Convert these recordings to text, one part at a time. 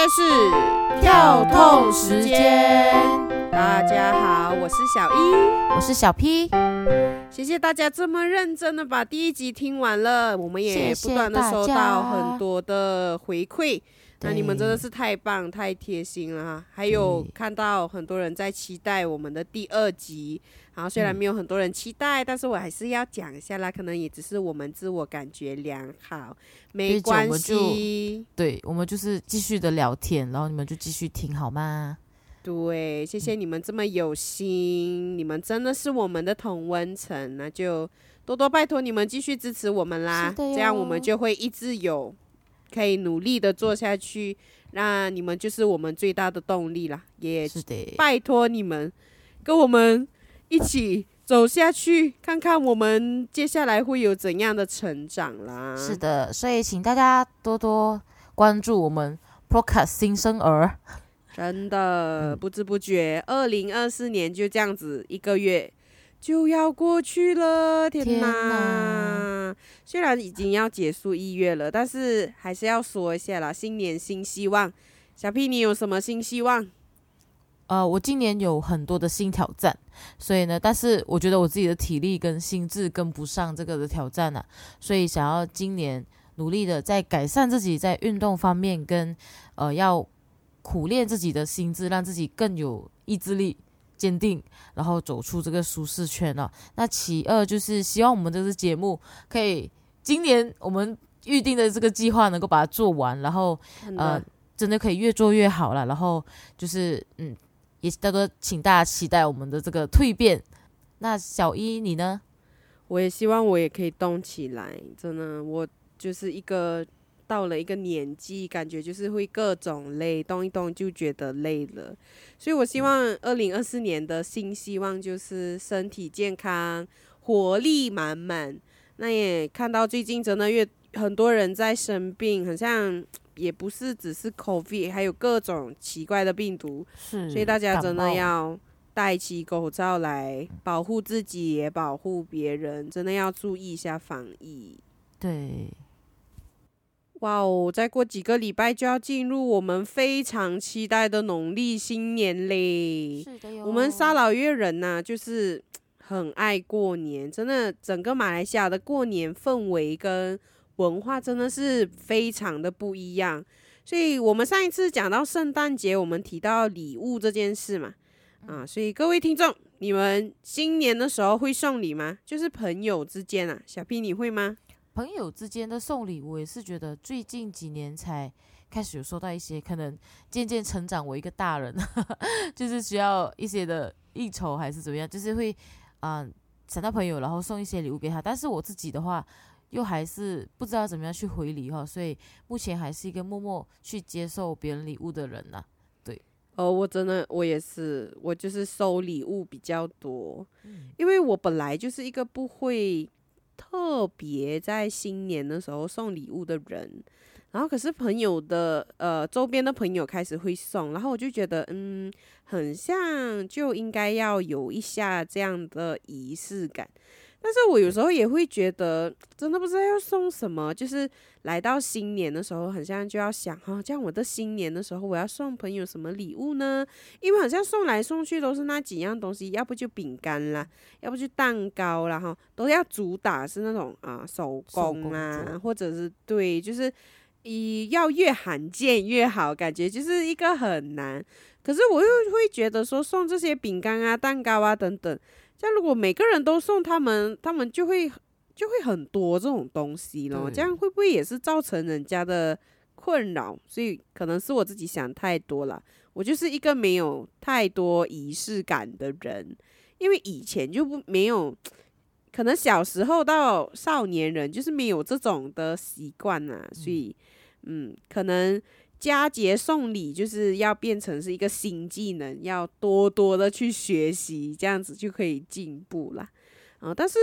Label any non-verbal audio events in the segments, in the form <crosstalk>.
在是跳痛时间，大家好，我是小一，我是小 P，谢谢大家这么认真的把第一集听完了，我们也不断的收到很多的回馈，那你们真的是太棒、太贴心了哈！还有看到很多人在期待我们的第二集，然后虽然嗯没有很多人期待，但是我还是要讲一下啦，可能也只是我们自我感觉良好，没关系。对，我们就是继续的聊天，然后你们就继续听好吗？对，谢谢你们这么有心，你们真的是我们的同温层，那就多多拜托你们继续支持我们啦这样我们就会一直有可以努力的做下去，那你们就是我们最大的动力啦，也拜托你们跟我们一起走下去，看看我们接下来会有怎样的成长啦。是的，所以请大家多多关注我们 Podcast 新生儿。真的嗯不知不觉，二零二四年就这样子一个月就要过去了，天天哪！哪虽然已经要结束一月了，但是还是要说一下啦，新年新希望。小 P，你有什么新希望？呃，我今年有很多的新挑战，所以呢，但是我觉得我自己的体力跟心智跟不上这个的挑战啊，所以想要今年努力的在改善自己在运动方面跟呃要苦练自己的心智，让自己更有意志力、坚定，然后走出这个舒适圈了、那其二就是希望我们这次节目可以今年我们预定的这个计划能够把它做完，然后，呃，真的可以越做越好了。然后就是，嗯，也大多请大家期待我们的这个蜕变。那小一你呢？我也希望我也可以动起来。真的，我就是一个到了一个年纪，感觉就是会各种累，动一动就觉得累了。所以我希望二零二四年的新希望就是身体健康，活力满满。那也看到最近真的越很多人在生病，好像也不是只是 COVID，还有各种奇怪的病毒。是所以大家真的要戴起口罩来保护自己，也保护别人，真的要注意一下防疫。对，哇哦，再过几个礼拜就要进入我们非常期待的农历新年嘞！是的哟我们沙老越人呐、就是 <tsk> 很爱过年，真的，整个马来西亚的过年氛围跟文化真的是非常的不一样。所以我们上一次讲到圣诞节，我们提到礼物这件事嘛，啊，所以各位听众，你们新年的时候会送礼吗？就是朋友之间啊，小 P 你会吗？朋友之间的送礼，我也是觉得最近几年才开始有收到一些，可能渐渐成长为一个大人，<laughs> 就是需要一些的应酬还是怎么样，就是会啊、想到朋友，然后送一些礼物给他。但是我自己的话，又还是不知道怎么样去回礼哈，所以目前还是一个默默去接受别人礼物的人呐、哦，我真的我也是，我就是收礼物比较多，因为我本来就是一个不会特别在新年的时候送礼物的人，然后可是朋友的呃周边的朋友开始会送，然后我就觉得嗯，很像就应该要有一下这样的仪式感。但是我有时候也会觉得，真的不知道要送什么。就是来到新年的时候，很像就要想哈，这样我的新年的时候，我要送朋友什么礼物呢？因为好像送来送去都是那几样东西，要不就饼干啦，要不就蛋糕啦，哈，都要主打是那种啊手手工工啊，或者是对，就是一要越罕见越好，感觉就是一个很难。可是我又会觉得说送这些饼干啊、蛋糕啊等等，这样如果每个人都送他们，他们就会就会很多这种东西咯。这样会不会也是造成人家的困扰？所以可能是我自己想太多了。我就是一个没有太多仪式感的人，因为以前就不没有，可能小时候到少年人就是没有这种的习惯啊，所以嗯，可能佳节送礼就是要变成是一个新技能，要多多的去学习，这样子就可以进步啦。啊、但是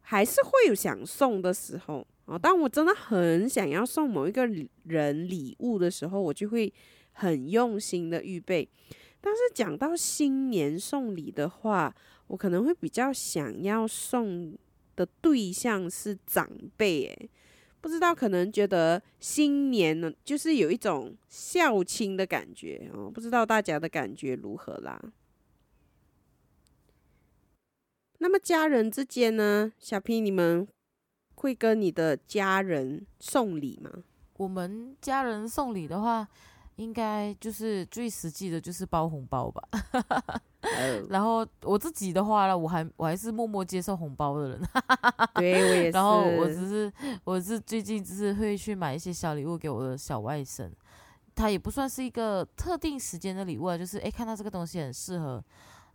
还是会有想送的时候啊、当我真的很想要送某一个人礼物的时候，我就会很用心的预备。但是讲到新年送礼的话，我可能会比较想要送的对象是长辈，诶，不知道可能觉得新年呢，就是有一种孝亲的感觉哦，不知道大家的感觉如何啦。那么家人之间呢，小 P 你们会跟你的家人送礼吗？我们家人送礼的话，应该就是最实际的，就是包红包吧。然后我自己的话呢，我还我还是默默接受红包的人。<laughs> 对我也是。然后我只是我是最近只是会去买一些小礼物给我的小外甥，他也不算是一个特定时间的礼物啊，就是诶，看到这个东西很适合，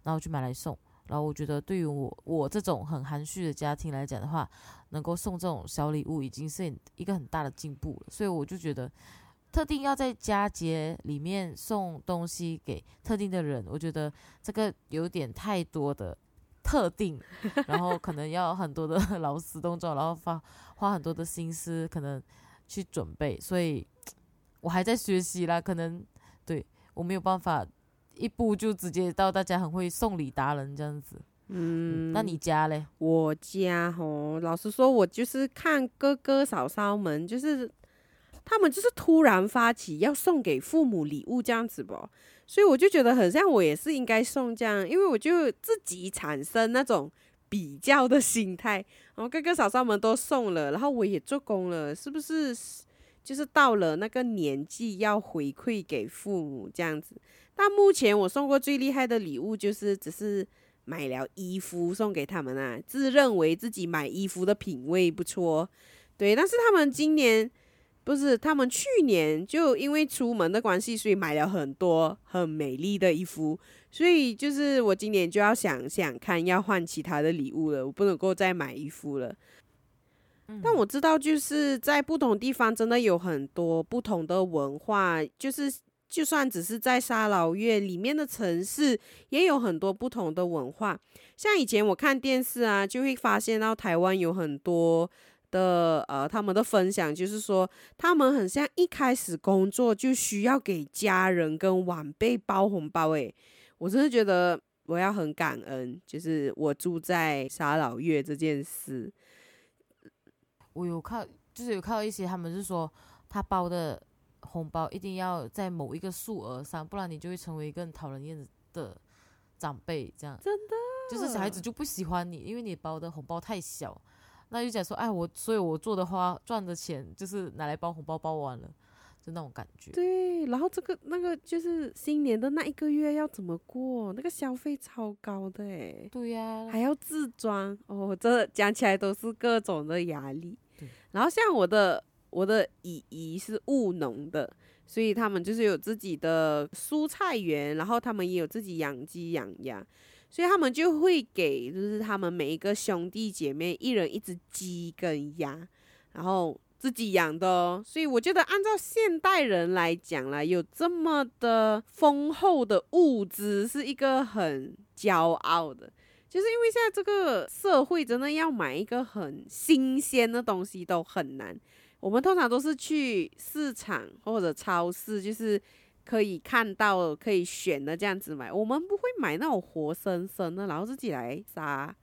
然后就买来送。然后我觉得，对于我我这种很含蓄的家庭来讲的话，能够送这种小礼物，已经是一个很大的进步了。所以我就觉得，特定要在佳节里面送东西给特定的人，我觉得这个有点太多的特定，<laughs> 然后可能要很多的劳师动众，然后花花很多的心思，可能去准备。所以我还在学习啦，可能对我没有办法。一步就直接到大家很会送礼达人这样子，嗯，那你家嘞？我家哦，老实说，我就是看哥哥嫂嫂们，就是他们就是突然发起要送给父母礼物这样子不，所以我就觉得很像我也是应该送这样，因为我就自己产生那种比较的心态，然后哥哥嫂嫂们都送了，然后我也做工了，是不是？就是到了那个年纪要回馈给父母这样子。但目前我送过最厉害的礼物，就是只是买了衣服送给他们啊，自认为自己买衣服的品味不错，对。但是他们今年不是，他们去年就因为出门的关系，所以买了很多很美丽的衣服，所以就是我今年就要想想看，要换其他的礼物了，我不能够再买衣服了。但我知道，就是在不同地方真的有很多不同的文化，就是。就算只是在沙劳越里面的城市，也有很多不同的文化。像以前我看电视啊，就会发现到台湾有很多的呃，他们的分享就是说，他们很像一开始工作就需要给家人跟晚辈包红包。诶，我真的觉得我要很感恩，就是我住在沙老越这件事。我有看，就是有看到一些，他们是说他包的。红包一定要在某一个数额上，不然你就会成为一个很讨人厌的长辈。这样真的，就是小孩子就不喜欢你，因为你包的红包太小。那就讲说，哎，我所以我做的花赚的钱就是拿来包红包，包完了，就那种感觉。对，然后这个那个就是新年的那一个月要怎么过？那个消费超高的哎。对呀，还要自装哦，这讲起来都是各种的压力。然后像我的。我的姨姨是务农的，所以他们就是有自己的蔬菜园，然后他们也有自己养鸡养鸭，所以他们就会给，就是他们每一个兄弟姐妹一人一只鸡跟鸭，然后自己养的哦。所以我觉得，按照现代人来讲啦，有这么的丰厚的物资，是一个很骄傲的，就是因为现在这个社会真的要买一个很新鲜的东西都很难。我们通常都是去市场或者超市，就是可以看到、可以选的这样子买。我们不会买那种活生生的，然后自己来杀。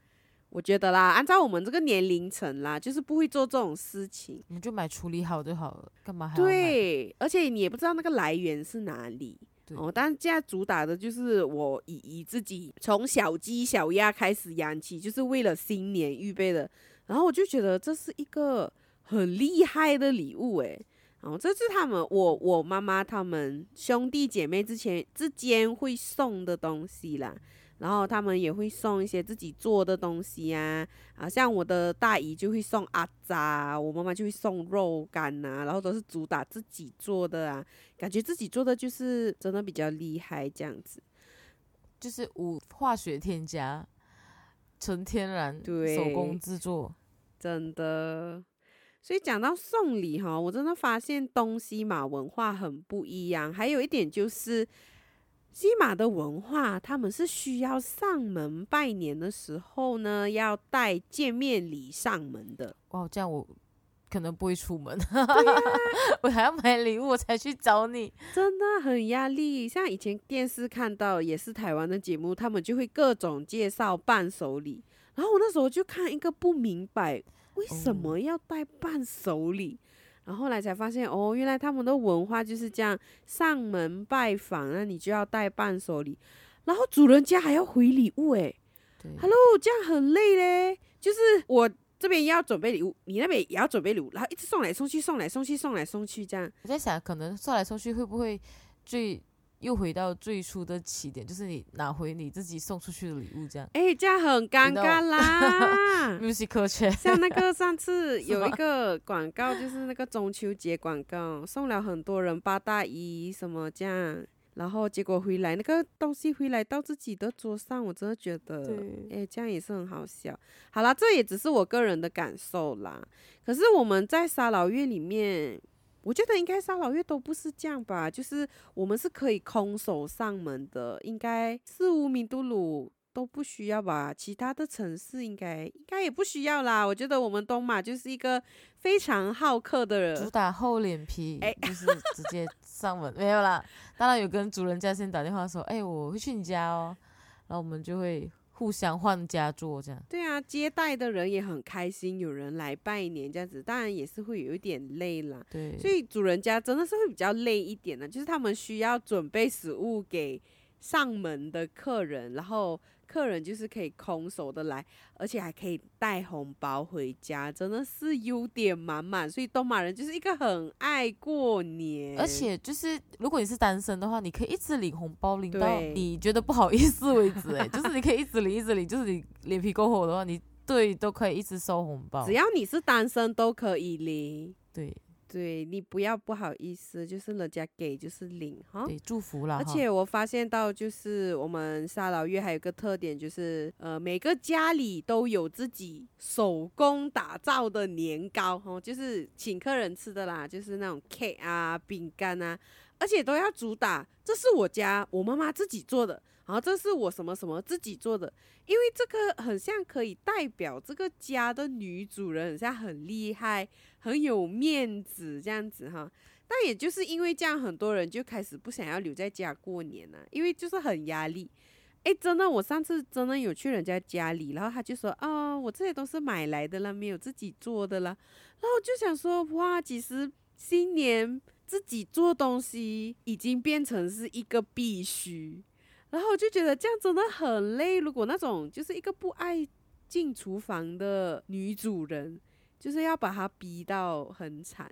我觉得啦，按照我们这个年龄层啦，就是不会做这种事情。你就买处理好就好了，干嘛还对，而且你也不知道那个来源是哪里。哦，但现在主打的就是我以以自己从小鸡小鸭开始养起，就是为了新年预备的。然后我就觉得这是一个。很厉害的礼物诶。然后这是他们我我妈妈他们兄弟姐妹之前之间会送的东西啦，然后他们也会送一些自己做的东西啊，啊像我的大姨就会送阿扎，我妈妈就会送肉干呐，然后都是主打自己做的啊，感觉自己做的就是真的比较厉害这样子，就是无化学添加，纯天然手工制作，真的。所以讲到送礼哈，我真的发现东西马文化很不一样。还有一点就是，西马的文化，他们是需要上门拜年的时候呢，要带见面礼上门的。哇，这样我可能不会出门，<laughs> 我还要买礼物我才去找你，真的很压力。像以前电视看到也是台湾的节目，他们就会各种介绍伴手礼，然后我那时候就看一个不明白。为什么要带伴手礼？然后后来才发现，哦，原来他们的文化就是这样，上门拜访，那你就要带伴手礼，然后主人家还要回礼物，诶对 h e l l o 这样很累嘞。就是我这边要准备礼物，你那边也要准备礼物，然后一直送来送去，送来送去，送来送去，这样。我在想，可能送来送去会不会最又回到最初的起点，就是你拿回你自己送出去的礼物，这样。哎，这样很尴尬啦。<laughs> musical chair，像那个上次有一个广告，就是那个中秋节广告，送了很多人八大衣什么这样，然后结果回来那个东西回来到自己的桌上，我真的觉得，对哎，这样也是很好笑。好啦，这也只是我个人的感受啦。可是我们在沙老越里面。我觉得应该三老月都不是这样吧，就是我们是可以空手上门的，应该四五米都鲁都不需要吧？其他的城市应该应该也不需要啦。我觉得我们东马就是一个非常好客的人主，打厚脸皮，哎就是直接上门，没有啦。当然有跟主人家先打电话说，哎，我会去你家哦，然后我们就会互相换家做这样。对啊，接待的人也很开心，有人来拜年这样子，当然也是会有一点累啦。对，所以主人家真的是会比较累一点的，就是他们需要准备食物给上门的客人，然后客人就是可以空手的来，而且还可以带红包回家，真的是优点满满。所以东马人就是一个很爱过年，而且就是如果你是单身的话，你可以一直领红包，领到你觉得不好意思为止。哎，就是你可以一直领，一直领，就是你脸皮够厚的话，你对都可以一直收红包只。要你是单身都可以领。对对你不要不好意思，就是人家给就是领哈。对，祝福啦。而且我发现到，就是我们沙老越还有个特点，就是呃，每个家里都有自己手工打造的年糕哦，就是请客人吃的啦，就是那种 cake 啊、饼干啊，而且都要主打，这是我家我妈妈自己做的，然后这是我什么什么自己做的，因为这个很像可以代表这个家的女主人，很像很厉害、很有面子这样子哈。但也就是因为这样，很多人就开始不想要留在家过年了、因为就是很压力。诶，真的，我上次真的有去人家家里，然后他就说啊、我这些都是买来的啦，没有自己做的啦。然后就想说，哇，其实新年自己做东西已经变成是一个必须。然后我就觉得这样真的很累。如果那种就是一个不爱进厨房的女主人，就是要把她逼到很惨。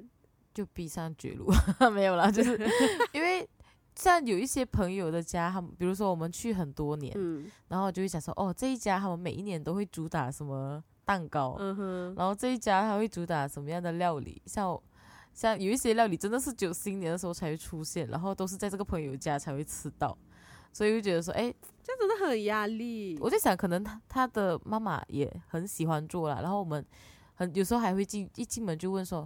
就逼上绝路，<laughs> 没有啦，就是 <laughs> 因为像有一些朋友的家，他们比如说我们去很多年，嗯然后就会想说，哦，这一家他们每一年都会主打什么蛋糕，然后这一家他会主打什么样的料理，像像有一些料理真的是只有新年的时候才会出现，然后都是在这个朋友家才会吃到，所以就觉得说，哎，这样真的很压力。我在想，可能他他的妈妈也很喜欢做啦，然后我们很有时候还会进一进门就问说，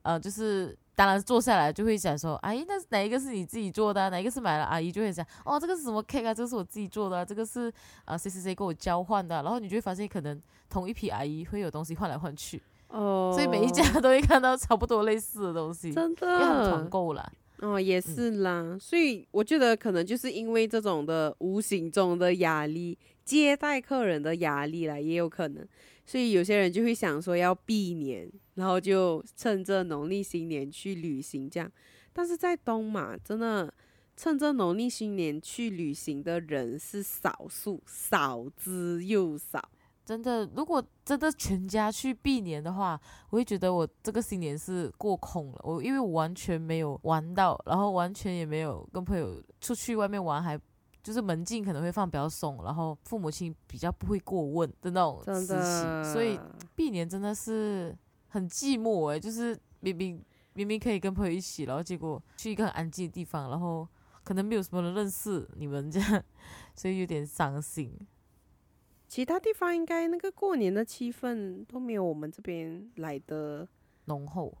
呃，就是当然坐下来就会想说，阿姨，那哪一个是你自己做的、啊？哪一个是买了？阿姨就会讲，哦，这个是什么 cake 啊？这个是我自己做的、啊，这个是啊谁谁谁跟我交换的啊、然后你就会发现，可能同一批阿姨会有东西换来换去，哦，所以每一家都会看到差不多类似的东西，真因为他们团购啦。哦，也是啦。所以我觉得可能就是因为这种的无形中的压力，接待客人的压力啦，也有可能。所以有些人就会想说要避年，然后就趁着农历新年去旅行这样。但是在东马，真的趁着农历新年去旅行的人是少数，少之又少。真的，如果真的全家去避年的话，我会觉得我这个新年是过空了。我因为我完全没有玩到，然后完全也没有跟朋友出去外面玩，还就是门禁可能会放比较松，然后父母亲比较不会过问的那种真时的，期，所以避年真的是很寂寞诶，就是明明明明可以跟朋友一起，然后结果去一个很安静的地方，然后可能没有什么人认识你们这样，<laughs> 所以有点伤心。其他地方应该那个过年的气氛都没有我们这边来的浓厚，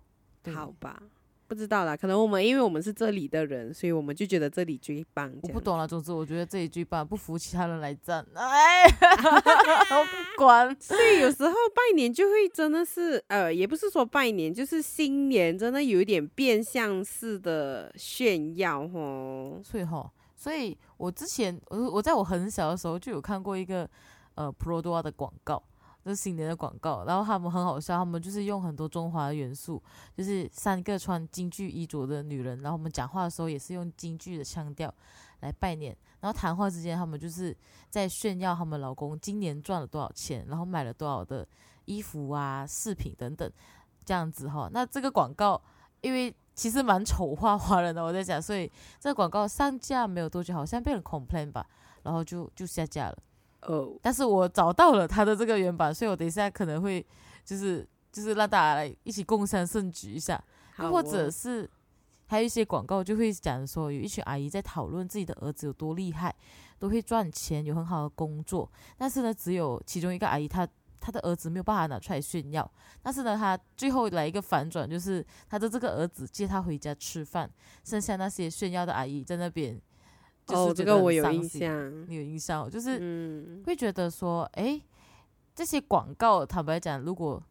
好吧？不知道啦，可能我们因为我们是这里的人，所以我们就觉得这里最棒。我不懂了，总之我觉得这里最棒，不服其他人来战。哎，<laughs> 我不管。所以有时候拜年就会真的是，呃，也不是说拜年，就是新年真的有一点变相式的炫耀哦。所以哈，所以我之前我我在我很小的时候就有看过一个呃 Pro d o 的广告，这是新年的广告，然后他们很好笑，他们就是用很多中华元素，就是三个穿京剧衣着的女人，然后我们讲话的时候也是用京剧的腔调来拜年，然后谈话之间他们就是在炫耀他们老公今年赚了多少钱，然后买了多少的衣服啊、饰品等等，这样子哈。那这个广告因为其实蛮丑化华人的，我在讲，所以这个广告上架没有多久，好像被人 complain 吧，然后就就下架了。哦，但是我找到了他的这个原版，所以我等一下可能会就是就是让大家来一起共襄盛举一下，好或者哦。是还有一些广告就会讲说有一群阿姨在讨论自己的儿子有多厉害，都会赚钱，有很好的工作，但是呢，只有其中一个阿姨她。她的儿子没有办法拿出来炫耀，但是呢，她最后来一个反转，就是她的这个儿子接她回家吃饭，剩下那些炫耀的阿姨在那边，就是哦，这个我有印，象。你有印象哦，就是嗯，会觉得说，诶，这些广告，坦白讲，如果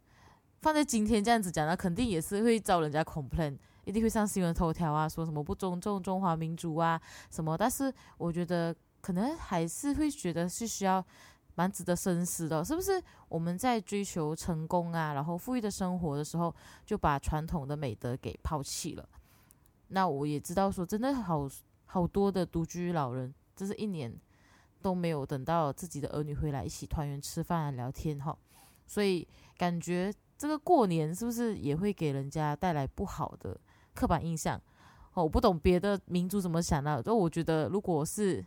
放在今天这样子讲，那肯定也是会遭人家 complain，一定会上新闻头条啊，说什么不尊重中华民族啊什么。但是我觉得可能还是会觉得是需要蛮值得深思的，是不是？我们在追求成功啊，然后富裕的生活的时候，就把传统的美德给抛弃了。那我也知道说，真的好好多的独居老人，这是一年都没有等到自己的儿女回来一起团圆吃饭聊天哈，所以感觉这个过年是不是也会给人家带来不好的刻板印象？哦，我不懂别的民族怎么想的，但我觉得如果是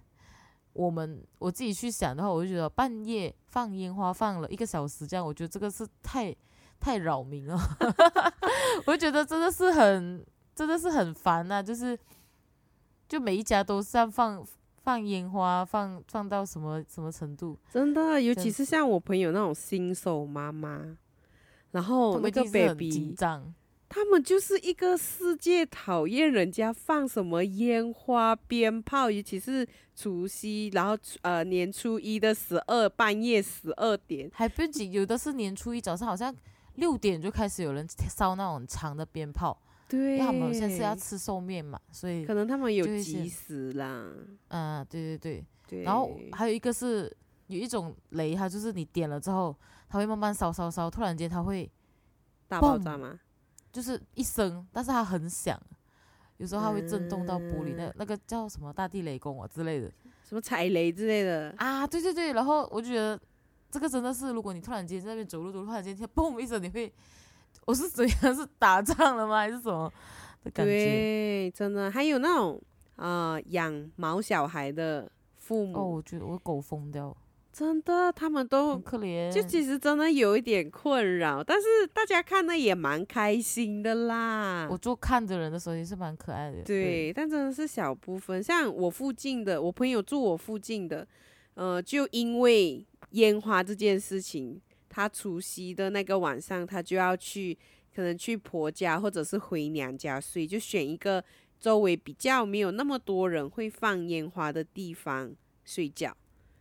我们我自己去想的话，我就觉得半夜放烟花放了一个小时，这样我觉得这个是太太扰民了，<laughs> 我就觉得真的是很真的是很烦呐、就是就每一家都是要放放烟花，放放到什么什么程度，真的，尤其是像我朋友那种新手妈妈，然后那个 baby，紧张。他们就是一个世界讨厌人家放什么烟花鞭炮，尤其是除夕，然后呃年初一的十二半夜十二点，还不仅有的是年初一早上好像六点就开始有人烧那种长的鞭炮，因对，为他们现在是要吃寿面嘛，所以可能他们有急死啦，嗯，对对对。对，然后还有一个是有一种雷，它就是你点了之后，它会慢慢烧烧烧，突然间它会大爆炸吗？就是一声，但是它很响，有时候它会震动到玻璃，那嗯。那个叫什么大地雷公啊之类的什么踩雷之类的，啊，对对对，然后我就觉得这个真的是，如果你突然间在那边走路走路，突然间听嘣一声，你会，我是怎样 <laughs> 是打仗了吗，还是什么的感觉？对，真的，还有那种呃养毛小孩的父母，哦，我觉得我狗疯掉，真的他们都很可怜。就其实真的有一点困扰，但是大家看的也蛮开心的啦我。做看着人的时候也是蛮可爱的，对，但真的是小部分，像我附近的，我朋友住我附近的，呃，就因为烟花这件事情，他除夕的那个晚上，他就要去，可能去婆家或者是回娘家睡，就选一个周围比较没有那么多人会放烟花的地方睡觉，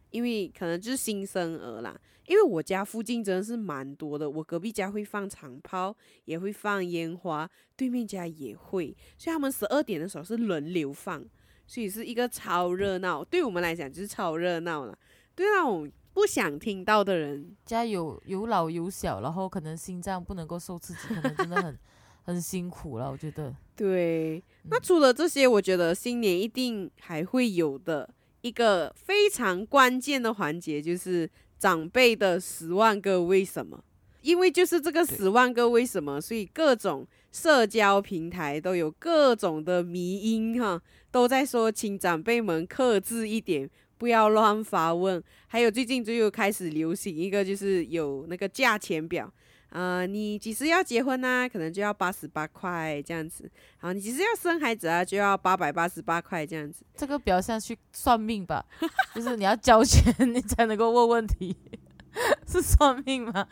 因为可能就是新生儿啦。因为我家附近真的是蛮多的，我隔壁家会放长炮，也会放烟花，对面家也会，所以他们十二点的时候是轮流放，所以是一个超热闹。对我们来讲就是超热闹了，对那种不想听到的人，家有有老有小，然后可能心脏不能够受刺激，可能真的很 <laughs> 很辛苦了。我觉得，对。那嗯除了这些，我觉得新年一定还会有的一个非常关键的环节，就是长辈的十万个为什么。因为就是这个十万个为什么，所以各种社交平台都有各种的迷音哈，都在说请长辈们克制一点，不要乱发问。还有最近就又开始流行一个，就是有那个价钱表，啊，你几时要结婚呢、可能就要八十八块这样子。好，你几时要生孩子啊，就要八百八十八块这样子。这个比较像去算命吧，<laughs> 就是你要交钱你才能够问问题，<laughs> 是算命吗？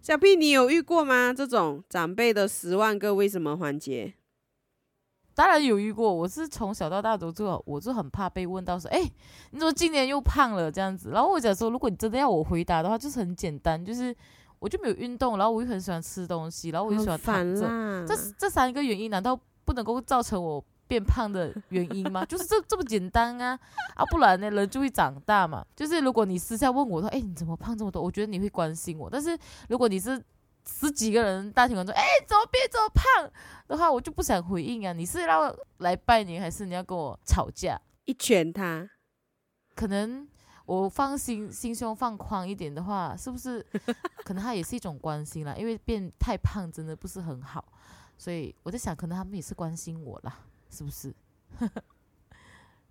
小 P，你有遇过吗？这种长辈的十万个为什么环节？当然有遇过，我是从小到大都做，我就很怕被问到说，哎，你怎么今年又胖了这样子？然后我讲说，如果你真的要我回答的话，就是很简单，就是我就没有运动，然后我又很喜欢吃东西，然后我又喜欢躺着，这这三个原因难道不能够造成我变胖的原因吗？就是这这么简单啊 <laughs> 啊，不然呢，人就会长大嘛。就是如果你私下问我说，哎，你怎么胖这么多？我觉得你会关心我。但是如果你是十几个人大庭广众，哎，怎么变这么胖的话，我就不想回应啊。你是要来拜年，还是你要跟我吵架？一拳他，可能我放心心胸放宽一点的话，是不是？可能他也是一种关心啦，因为变太胖真的不是很好。所以我在想，可能他们也是关心我啦，是不是？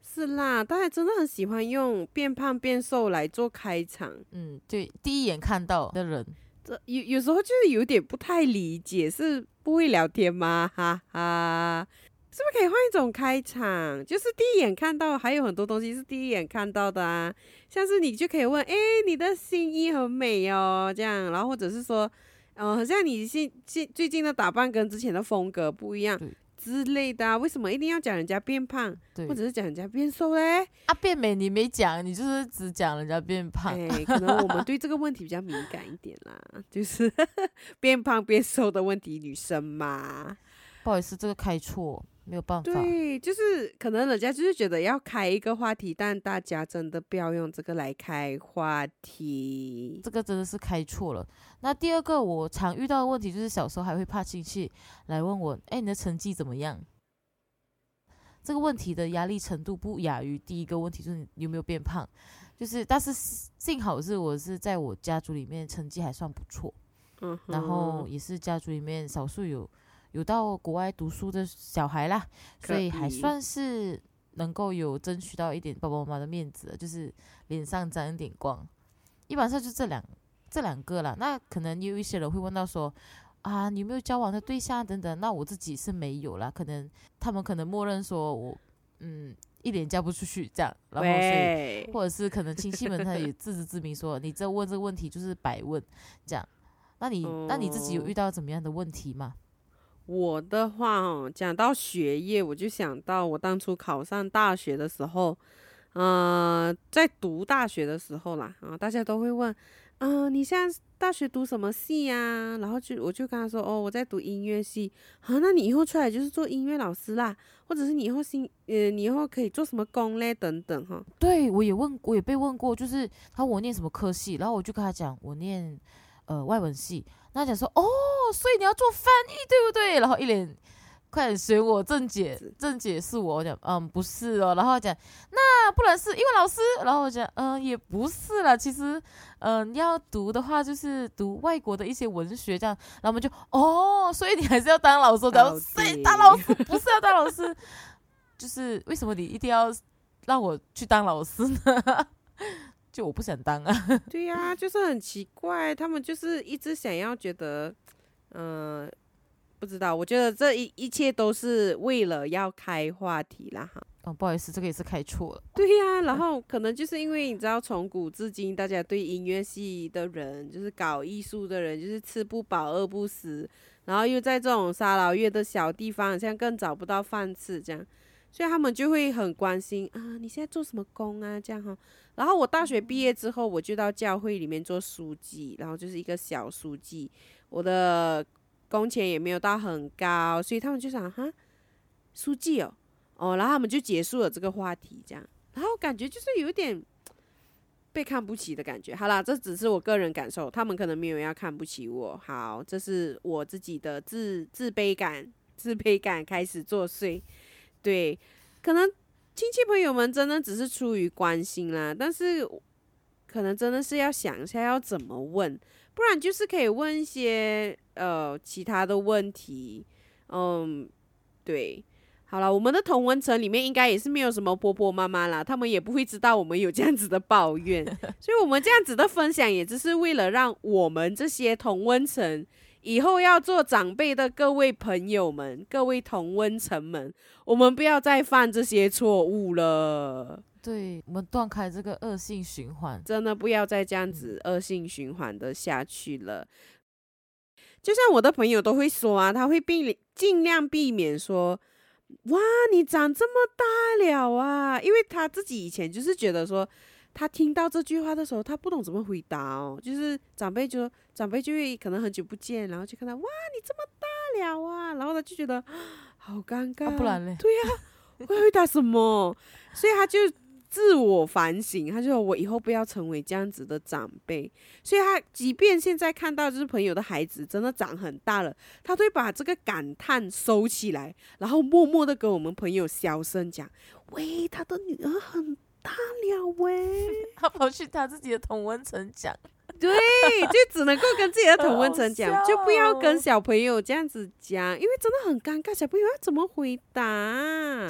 是啦，大家真的很喜欢用变胖变瘦来做开场。嗯，对，第一眼看到的人，这有有时候就是有点不太理解，是不会聊天吗？哈哈，是不是可以换一种开场？就是第一眼看到，还有很多东西是第一眼看到的啊，像是你就可以问，哎，你的新衣很美哦，这样，然后或者是说。嗯，好像你现现最近的打扮跟之前的风格不一样之类的，为什么一定要讲人家变胖，或者是讲人家变瘦嘞？啊，变美你没讲，你就是只讲人家变胖。哎，可能我们对这个问题比较敏感一点啦，<laughs> 就是 <laughs> 变胖变瘦的问题，女生嘛。不好意思，这个开错。没有办法，对，就是可能人家就是觉得要开一个话题，但大家真的不要用这个来开话题，这个真的是开错了。那第二个我常遇到的问题就是小时候还会怕亲戚来问我，哎，你的成绩怎么样？这个问题的压力程度不亚于第一个问题，就是你有没有变胖。就是，但是幸好是我是在我家族里面成绩还算不错，嗯，然后也是家族里面少数有。有到国外读书的小孩啦，所以还算是能够有争取到一点爸爸妈妈的面子，就是脸上沾一点光。一般上就这两这两个了。那可能有一些人会问到说，啊，你有没有交往的对象等等？那我自己是没有啦，可能他们可能默认说我，嗯，一脸嫁不出去这样。然后所以或者是可能亲戚们他也 <laughs> 自知之明说，你这问这个问题就是白问这样。那你那你自己有遇到怎么样的问题吗？我的话哦，讲到学业，我就想到我当初考上大学的时候，嗯，在读大学的时候啦，啊，大家都会问，嗯，你现在大学读什么系呀？然后就我就跟他说，哦，我在读音乐系。啊，那你以后出来就是做音乐老师啦，或者是你以后新，呃，你以后可以做什么工嘞？等等哈。对，我也问，我也被问过，就是他我念什么科系，然后我就跟他讲，我念呃外文系。那讲说哦，所以你要做翻译对不对？然后一脸快点学我正解，正解是我讲嗯不是哦，然后讲那不然是英文老师，然后我讲嗯也不是了，其实嗯要读的话就是读外国的一些文学这样，然后我们就哦，所以你还是要当老师，然后所以当老师不是要当老师，<laughs> 就是为什么你一定要让我去当老师呢？就我不想当啊，<laughs> 对呀，就是很奇怪，他们就是一直想要觉得，嗯，不知道，我觉得这一一切都是为了要开话题啦哈。哦，不好意思，这个也是开错了。对呀，然 <laughs> 后可能就是因为你知道，从古至今，大家对音乐系的人，就是搞艺术的人，就是吃不饱饿不死，然后又在这种沙捞越的小地方，像更找不到饭吃这样。所以他们就会很关心啊，你现在做什么工啊？这样哈。然后我大学毕业之后，我就到教会里面做书记，然后就是一个小书记。我的工钱也没有到很高，所以他们就想哈，书记哦，哦，然后他们就结束了这个话题，这样。然后感觉就是有点被看不起的感觉。好啦，这只是我个人感受，他们可能没有要看不起我。好，这是我自己的自自卑感，自卑感开始作祟。对，可能亲戚朋友们真的只是出于关心啦，但是可能真的是要想一下要怎么问，不然就是可以问一些呃其他的问题。嗯，对，好了，我们的同温层里面应该也是没有什么婆婆妈妈啦，他们也不会知道我们有这样子的抱怨，<laughs> 所以我们这样子的分享也只是为了让我们这些同温层。以后要做长辈的各位朋友们、各位同温层们，我们不要再犯这些错误了。对，我们断开这个恶性循环，真的不要再这样子恶性循环的下去了。就像我的朋友都会说啊，他会避尽量避免说：“哇，你长这么大了啊！”因为他自己以前就是觉得说。他听到这句话的时候，他不懂怎么回答哦。就是长辈就长辈就会可能很久不见，然后就看到哇，你这么大了啊，然后他就觉得好尴尬。不然嘞？对呀，会回答什么？所以他就自我反省，他就说我以后不要成为这样子的长辈。所以他即便现在看到就是朋友的孩子真的长很大了，他都会把这个感叹收起来，然后默默的跟我们朋友小声讲：“喂，他的女儿很大了喂。<laughs> ”他跑去他自己的同温层讲。对，就只能够跟自己的同温层讲，好就不要跟小朋友这样子讲，因为真的很尴尬，小朋友要怎么回答？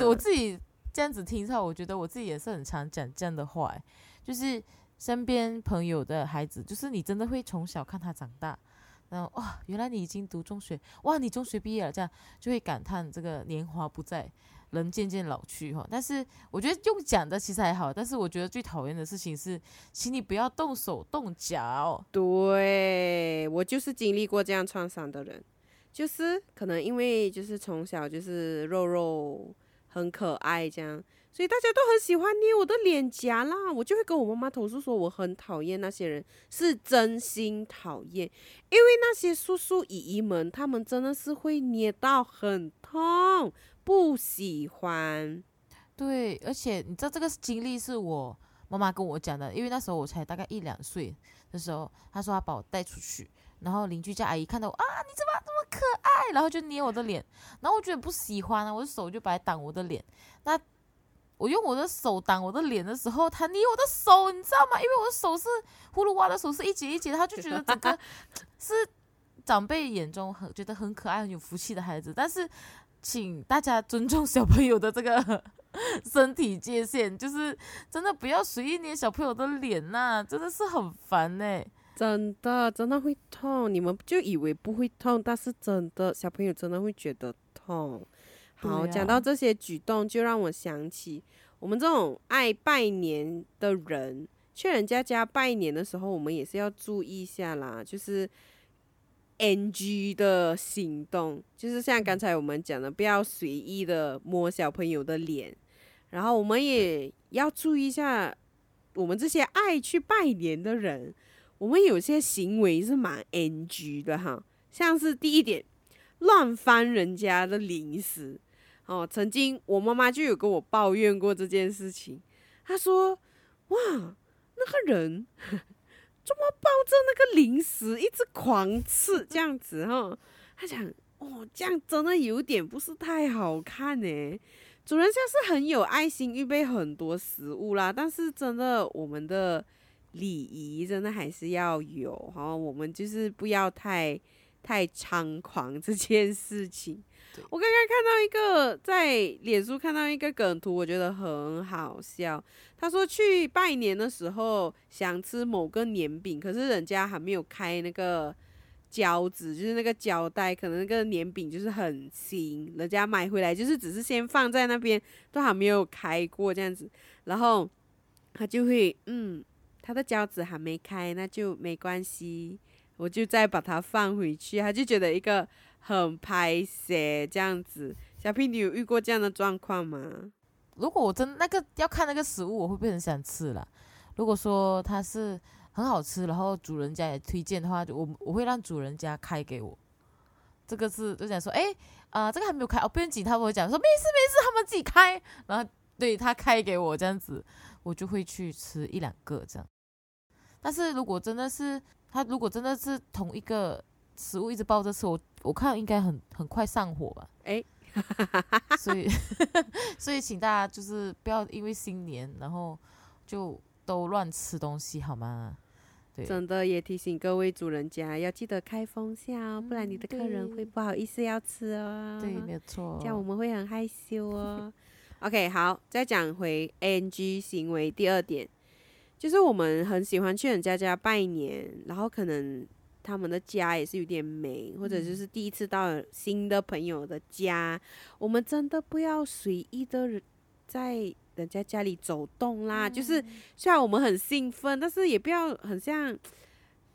我自己这样子听出来，我觉得我自己也是很常讲这样的话欸，就是身边朋友的孩子，就是你真的会从小看他长大，然后哇，原来你已经读中学，哇，你中学毕业了，这样就会感叹这个年华不在，人渐渐老去哈。但是我觉得用讲的其实还好，但是我觉得最讨厌的事情是，请你不要动手动脚。对我就是经历过这样创伤的人，就是可能因为就是从小就是肉肉很可爱这样，所以大家都很喜欢捏我的脸颊啦，我就会跟我妈妈投诉说我很讨厌那些人，是真心讨厌，因为那些叔叔姨姨们他们真的是会捏到很痛，不喜欢。对，而且你知道这个经历是我妈妈跟我讲的，因为那时候我才大概一两岁的时候，她说她把我带出去，然后邻居家阿姨看到啊，你怎么这么可爱，然后就捏我的脸，然后我觉得不喜欢啊，我的手就把它挡我的脸，那我用我的手挡我的脸的时候，她捏我的手，你知道吗？因为我的手是葫芦娃的手是一节一节，她就觉得整个是长辈眼中很觉得很可爱、很有福气的孩子，但是请大家尊重小朋友的这个 <laughs> 身体界限，就是真的不要随意捏小朋友的脸呐、真的是很烦呢、真的真的会痛，你们就以为不会痛，但是真的小朋友真的会觉得痛。好，对啊讲到这些举动，就让我想起我们这种爱拜年的人，去人家家拜年的时候，我们也是要注意一下啦，就是 NG 的行动，就是像刚才我们讲的，不要随意的摸小朋友的脸，然后我们也要注意一下，我们这些爱去拜年的人，我们有些行为是蛮 NG 的哈，像是第一点，乱翻人家的零食。哦，曾经我妈妈就有跟我抱怨过这件事情，她说：“哇，那个人怎么抱着那个零食一直狂吃这样子哈？”他讲：“哦，这样真的有点不是太好看呢。”主人家是很有爱心，预备很多食物啦，但是真的我们的礼仪真的还是要有哈，我们就是不要太太猖狂这件事情。我刚刚看到一个在脸书看到一个梗图，我觉得很好笑。他说去拜年的时候想吃某个年饼，可是人家还没有开那个胶纸，就是那个胶带，可能那个年饼就是很新，人家买回来就是只是先放在那边，都还没有开过这样子，然后他就会嗯，他的胶纸还没开，那就没关系，我就再把它放回去，他就觉得一个很拍摄这样子。小 P，你有遇过这样的状况吗？如果我真那个要看那个食物，我会不会很想吃啦？如果说它是很好吃，然后主人家也推荐的话，我我会让主人家开给我。这个是就讲说，哎啊、这个还没有开哦，不用紧，他们会讲说没事没事，他们自己开，然后对他开给我这样子，我就会去吃一两个这样。但是如果真的是他，如果真的是同一个食物一直抱着吃，我我看应该很很快上火吧。诶 <laughs> 所以 <laughs> 所以请大家就是不要因为新年然后就都乱吃东西好吗？对，真的也提醒各位主人家要记得开风扇哦，不然你的客人会不好意思要吃哦。对，没有错。<laughs> 这样我们会很害羞哦。OK，好，再讲回 NG 行为第二点，就是我们很喜欢去人家家拜年，然后可能他们的家也是有点美，或者就是第一次到新的朋友的家，我们真的不要随意的在人家家里走动啦。就是虽然我们很兴奋，但是也不要很像。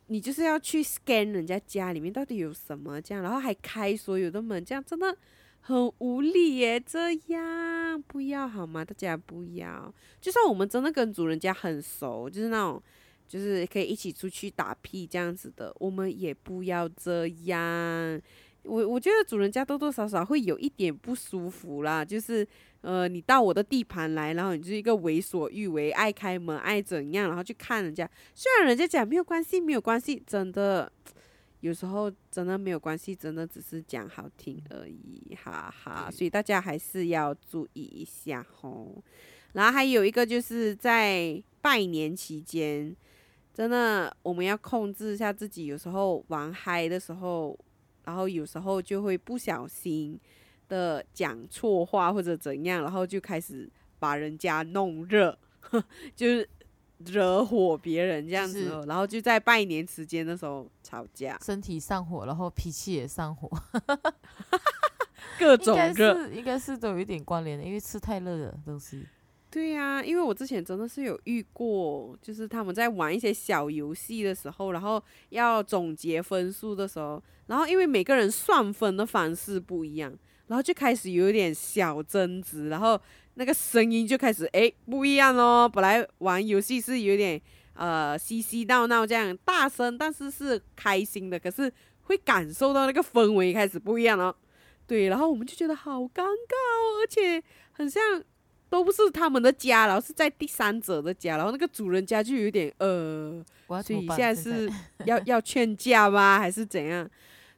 你就是要去 scan 人家家里面到底有什么这样，然后还开所有的门，这样真的很无力耶，这样不要好吗？大家不要。就算我们真的跟主人家很熟，就是那种就是可以一起出去打屁这样子的，我们也不要这样。我我觉得主人家多多少少会有一点不舒服啦，就是呃，你到我的地盘来，然后你就是一个为所欲为，爱开门爱怎样，然后去看人家。虽然人家讲没有关系，没有关系，真的有时候真的没有关系，真的只是讲好听而已，哈哈。所以大家还是要注意一下吼。然后还有一个就是在拜年期间，真的我们要控制一下自己，有时候玩嗨的时候。然后有时候就会不小心的讲错话或者怎样，然后就开始把人家弄热，<laughs> 就是惹火别人这样子，然后就在拜年时间的时候吵架，身体上火，然后脾气也上火，<laughs> 各种热，应该是都有一点关联的，因为吃太热的东西。对呀，因为我之前真的是有遇过，就是他们在玩一些小游戏的时候，然后要总结分数的时候，然后因为每个人算分的方式不一样，然后就开始有点小争执，然后那个声音就开始哎不一样哦。本来玩游戏是有点呃嘻嘻闹闹这样大声，但是是开心的，可是会感受到那个氛围开始不一样了。对，然后我们就觉得好尴尬哦，而且很像。都不是他们的家，然后是在第三者的家，然后那个主人家就有点呃，所以现在是要 <laughs> 要劝架吗，还是怎样？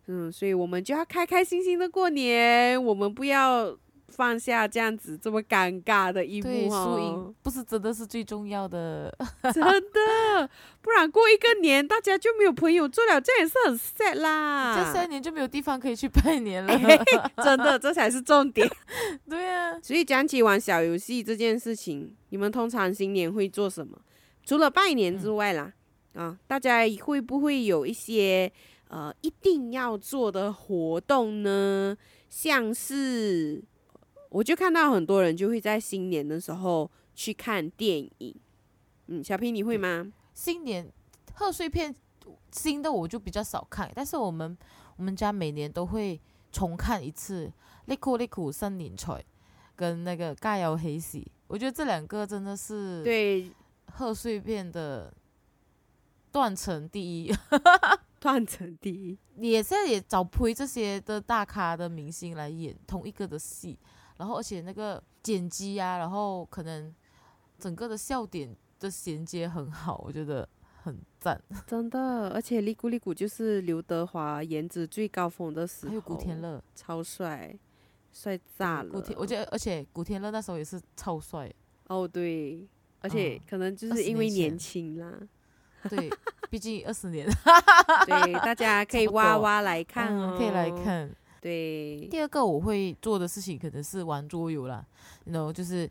嗯，所以我们就要开开心心的过年，我们不要。放下这样子这么尴尬的一幕哦，不是真的是最重要的，<laughs> 真的，不然过一个年大家就没有朋友做了，这也是很 sad 啦。这三年就没有地方可以去拜年了，<laughs> 真的，这才是重点。<laughs> 对啊，所以讲起玩小游戏这件事情，你们通常新年会做什么？除了拜年之外啦，啊，大家会不会有一些呃一定要做的活动呢？像是。我就看到很多人就会在新年的时候去看电影，嗯，小平你会吗？新年贺岁片新的我就比较少看，但是我们我们家每年都会重看一次《利库利库新年彩》跟那个《尬摇黑喜》，我觉得这两个真的是对贺岁片的断层第一，<laughs> 断层第一。也现在也找推这些的大咖的明星来演同一个的戏。然后，而且那个剪辑啊，然后可能整个的笑点的衔接很好，我觉得很赞。<laughs> 真的，而且利古利古就是刘德华颜值最高峰的时候，还有古天乐，超帅，帅炸了。古天，我觉得，而且古天乐那时候也是超帅。哦，对，而且可能就是因为年轻啦。对，毕竟二十年。<laughs> 对，大家 <laughs> 可以挖挖来看哦，可以来看。对，第二个我会做的事情可能是玩桌游啦，然后就是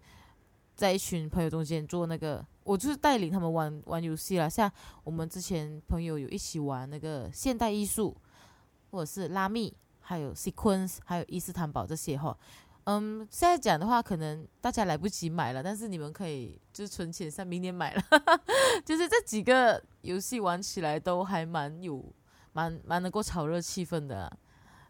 在一群朋友中间做那个，我就是带领他们玩玩游戏啦。像我们之前朋友有一起玩那个现代艺术，或者是拉密，还有 sequence，还有伊斯坦堡这些哈。嗯，现在讲的话，可能大家来不及买了，但是你们可以就是存钱，像明年买了。<laughs> 就是这几个游戏玩起来都还蛮有，蛮蛮能够炒热气氛的。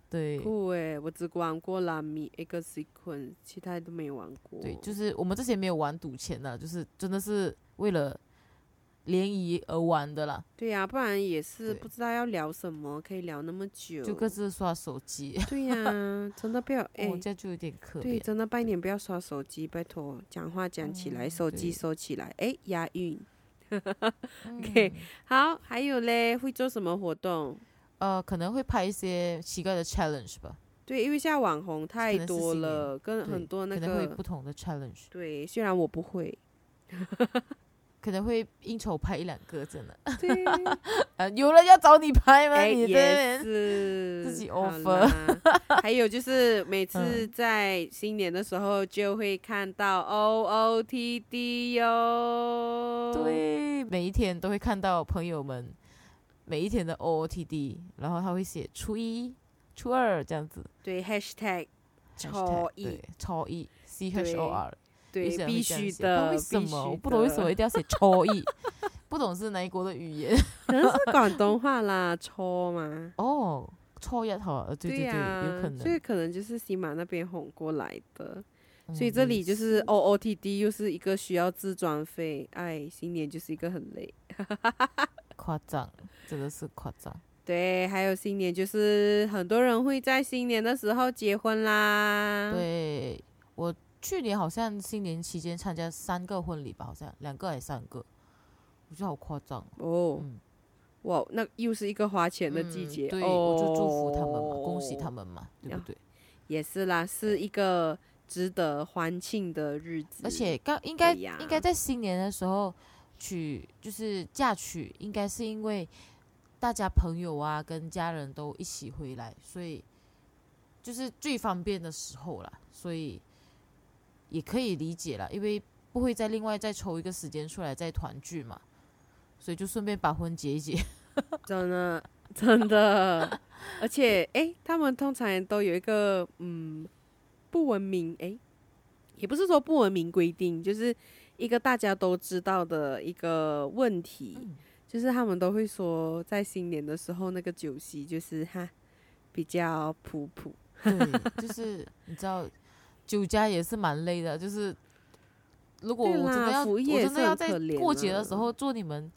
对，酷诶！我只玩过拉米一个 sequence，其他都没玩过。对，就是我们之前没有玩赌钱的，就是真的是为了联谊而玩的啦。对呀，不然也是不知道要聊什么，可以聊那么久。就各自刷手机。对呀，<laughs> 真的不要哎，这就有点可怜。对，真的拜年不要刷手机，拜托，讲话讲起来，手机收起来。哎，押韵。<laughs> OK，好，还有嘞，会做什么活动？呃，可能会拍一些奇怪的 challenge 吧。对，因为现在网红太多了，跟很多那个不同的 challenge。对，虽然我不会，<laughs> 可能会应酬拍一两个，真的。对，<laughs> 呃，有人要找你拍吗？你也是自己 offer。<laughs> 还有就是每次在新年的时候，就会看到 O O T D 哟。对，每一天都会看到朋友们。每一天的 O O T D，然后他会写初一、初二这样子。对，#hashtag 超一超一 C H O R，对，必须的。为什么？我不懂为什么一定要写超一？<laughs> 不懂是哪一国的语言？可能是广东话啦，<laughs> 超嘛。哦，超一好，对对对，有可能。所以可能就是西马那边哄过来的。所以这里就是 O O T D，又是一个需要自装费。哎，新年就是一个很累。<laughs> 夸张，真的是夸张。对，还有新年就是很多人会在新年的时候结婚啦。对我去年好像新年期间参加三个婚礼吧，好像两个还是三个，我觉得好夸张哦。嗯，哇，那又是一个花钱的季节，对，我就祝福他们嘛，恭喜他们嘛，对不对？<laughs> 也是啦，是一个值得欢庆的日子。而且刚应该应该在新年的时候娶，就是嫁娶，应该是因为大家朋友啊跟家人都一起回来，所以就是最方便的时候啦，所以也可以理解了，因为不会再另外再抽一个时间出来再团聚嘛，所以就顺便把婚结一结。<laughs> 真的，真的。而且，哎，他们通常都有一个嗯不文明，哎，也不是说不文明规定，就是一个大家都知道的一个问题，就是他们都会说，在新年的时候那个酒席就是哈比较普普，对，就是你知道酒家也是蛮累的，就是如果我真的要我真的要在过节的时候做你们。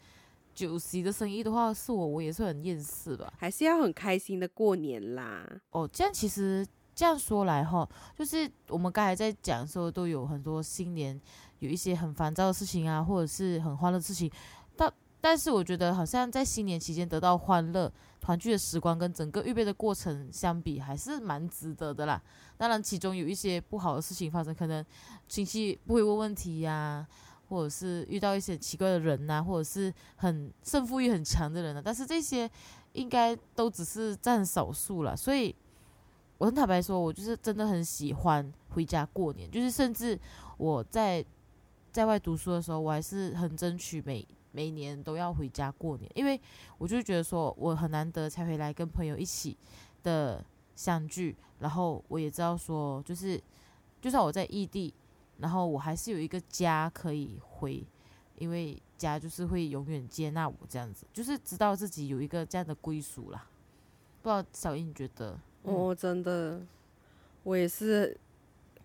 酒席的生意的话，是我我也是很厌世吧，还是要很开心的过年啦。哦，这样其实这样说来哈，就是我们刚才在讲的时候，都有很多新年有一些很烦躁的事情啊，或者是很欢乐的事情。但但是我觉得好像在新年期间得到欢乐、团聚的时光，跟整个预备的过程相比，还是蛮值得的啦。当然，其中有一些不好的事情发生，可能亲戚不会问问题呀。或者是遇到一些奇怪的人呐，或者是很胜负欲很强的人呢，但是这些应该都只是占少数了。所以我很坦白说，我就是真的很喜欢回家过年，就是甚至我在在外读书的时候，我还是很争取每每年都要回家过年，因为我就觉得说我很难得才回来跟朋友一起的相聚，然后我也知道说，就是就算我在异地。然后我还是有一个家可以回，因为家就是会永远接纳我这样子，就是知道自己有一个这样的归属啦。不知道小英觉得？哦，真的，我也是，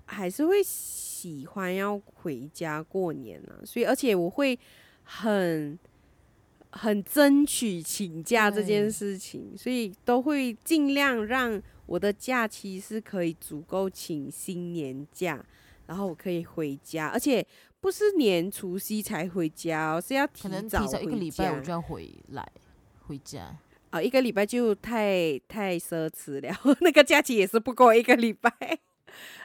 还是会喜欢要回家过年啊。所以而且我会很很争取请假这件事情，所以都会尽量让我的假期是可以足够请新年假。然后我可以回家，而且不是年除夕才回家哦，是要提早提早一个礼拜我就要回来回家啊，一个礼拜就太太奢侈了，<laughs> 那个假期也是不够一个礼拜。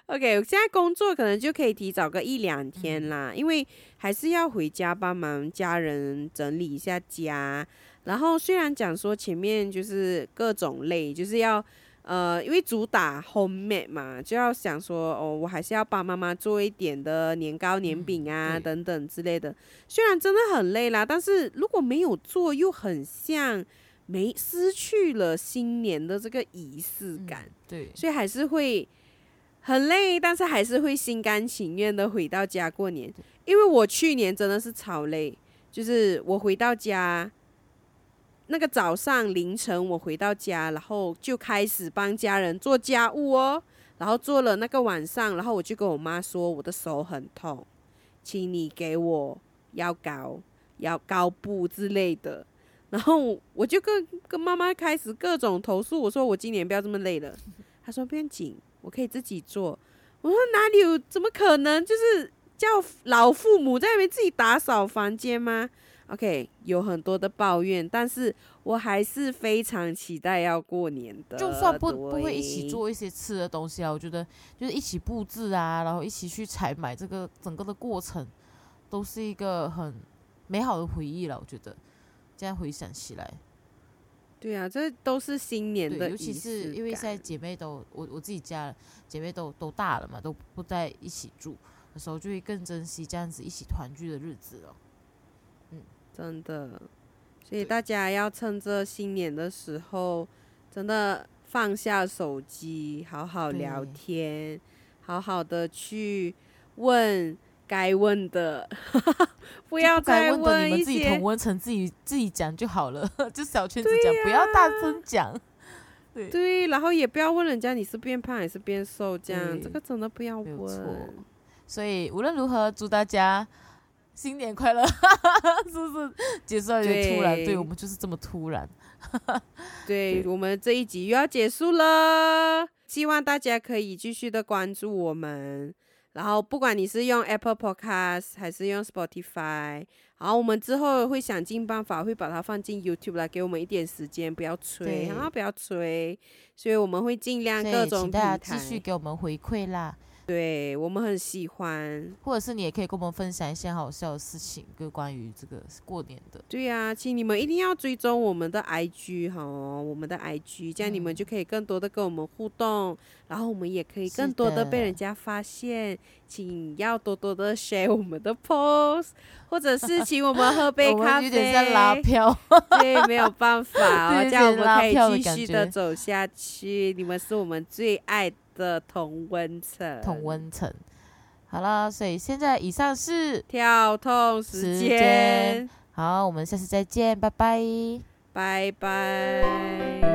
OK，现在工作可能就可以提早个一两天啦，因为还是要回家帮忙家人整理一下家。然后虽然讲说前面就是各种累，就是要。呃，因为主打 homemade 嘛，就要想说，哦，我还是要帮妈妈做一点的年糕、年饼啊，等等之类的。虽然真的很累啦，但是如果没有做，又很像没失去了新年的这个仪式感。对，所以还是会很累，但是还是会心甘情愿的回到家过年。因为我去年真的是超累，就是我回到家。那个早上凌晨，我回到家，然后就开始帮家人做家务哦。然后做了那个晚上，然后我就跟我妈说，我的手很痛，请你给我药膏、药膏布之类的。然后我就跟跟妈妈开始各种投诉，我说我今年不要这么累了。她说不用紧，我可以自己做。我说哪里有？怎么可能？就是叫老父母在那边自己打扫房间吗？OK，有很多的抱怨，但是我还是非常期待要过年的。就算不不会一起做一些吃的东西啊，我觉得就是一起布置啊，然后一起去采买，这个整个的过程都是一个很美好的回忆了。我觉得现在回想起来，对啊，这都是新年的，尤其是因为现在姐妹都我我自己家姐妹都都大了嘛，都不在一起住的时候，就会更珍惜这样子一起团聚的日子了。真的，所以大家要趁着新年的时候，真的放下手机，好好聊天，好好的去问该问的，<laughs> 不要再问你们自己同温层自己自己讲就好了，<laughs> 就小圈子讲，不要大声讲。<laughs> 对对，然后也不要问人家你是变胖还是变瘦，这样这个真的不要问。所以无论如何，祝大家。新年快乐，是不是？结束有点突然，对对我们就是这么突然。对我们这一集又要结束了，希望大家可以继续的关注我们。然后，不管你是用 Apple Podcast 还是用 Spotify，然后我们之后会想尽办法会把它放进 YouTube 来，给我们一点时间，不要催，对然后不要催，所以我们会尽量各种平台继。续给我们回馈啦，对我们很喜欢。或者是你也可以跟我们分享一些好笑的事情，就关于这个过年的。对呀、请你们一定要追踪我们的 IG 哈，我们的 IG，这样你们嗯就可以更多的跟我们互动，然后我们也可以更多的被人家发现。请要多多的 share 我们的 post，或者是请我们喝 <laughs> 杯咖啡。们有点像拉票，对，没有办法、<laughs> 哦，这样我们可以继续的走下去。你们是我们最爱的同温层，同温层。好了，所以现在以上是跳痛时间，好，我们下次再见，拜拜。拜拜。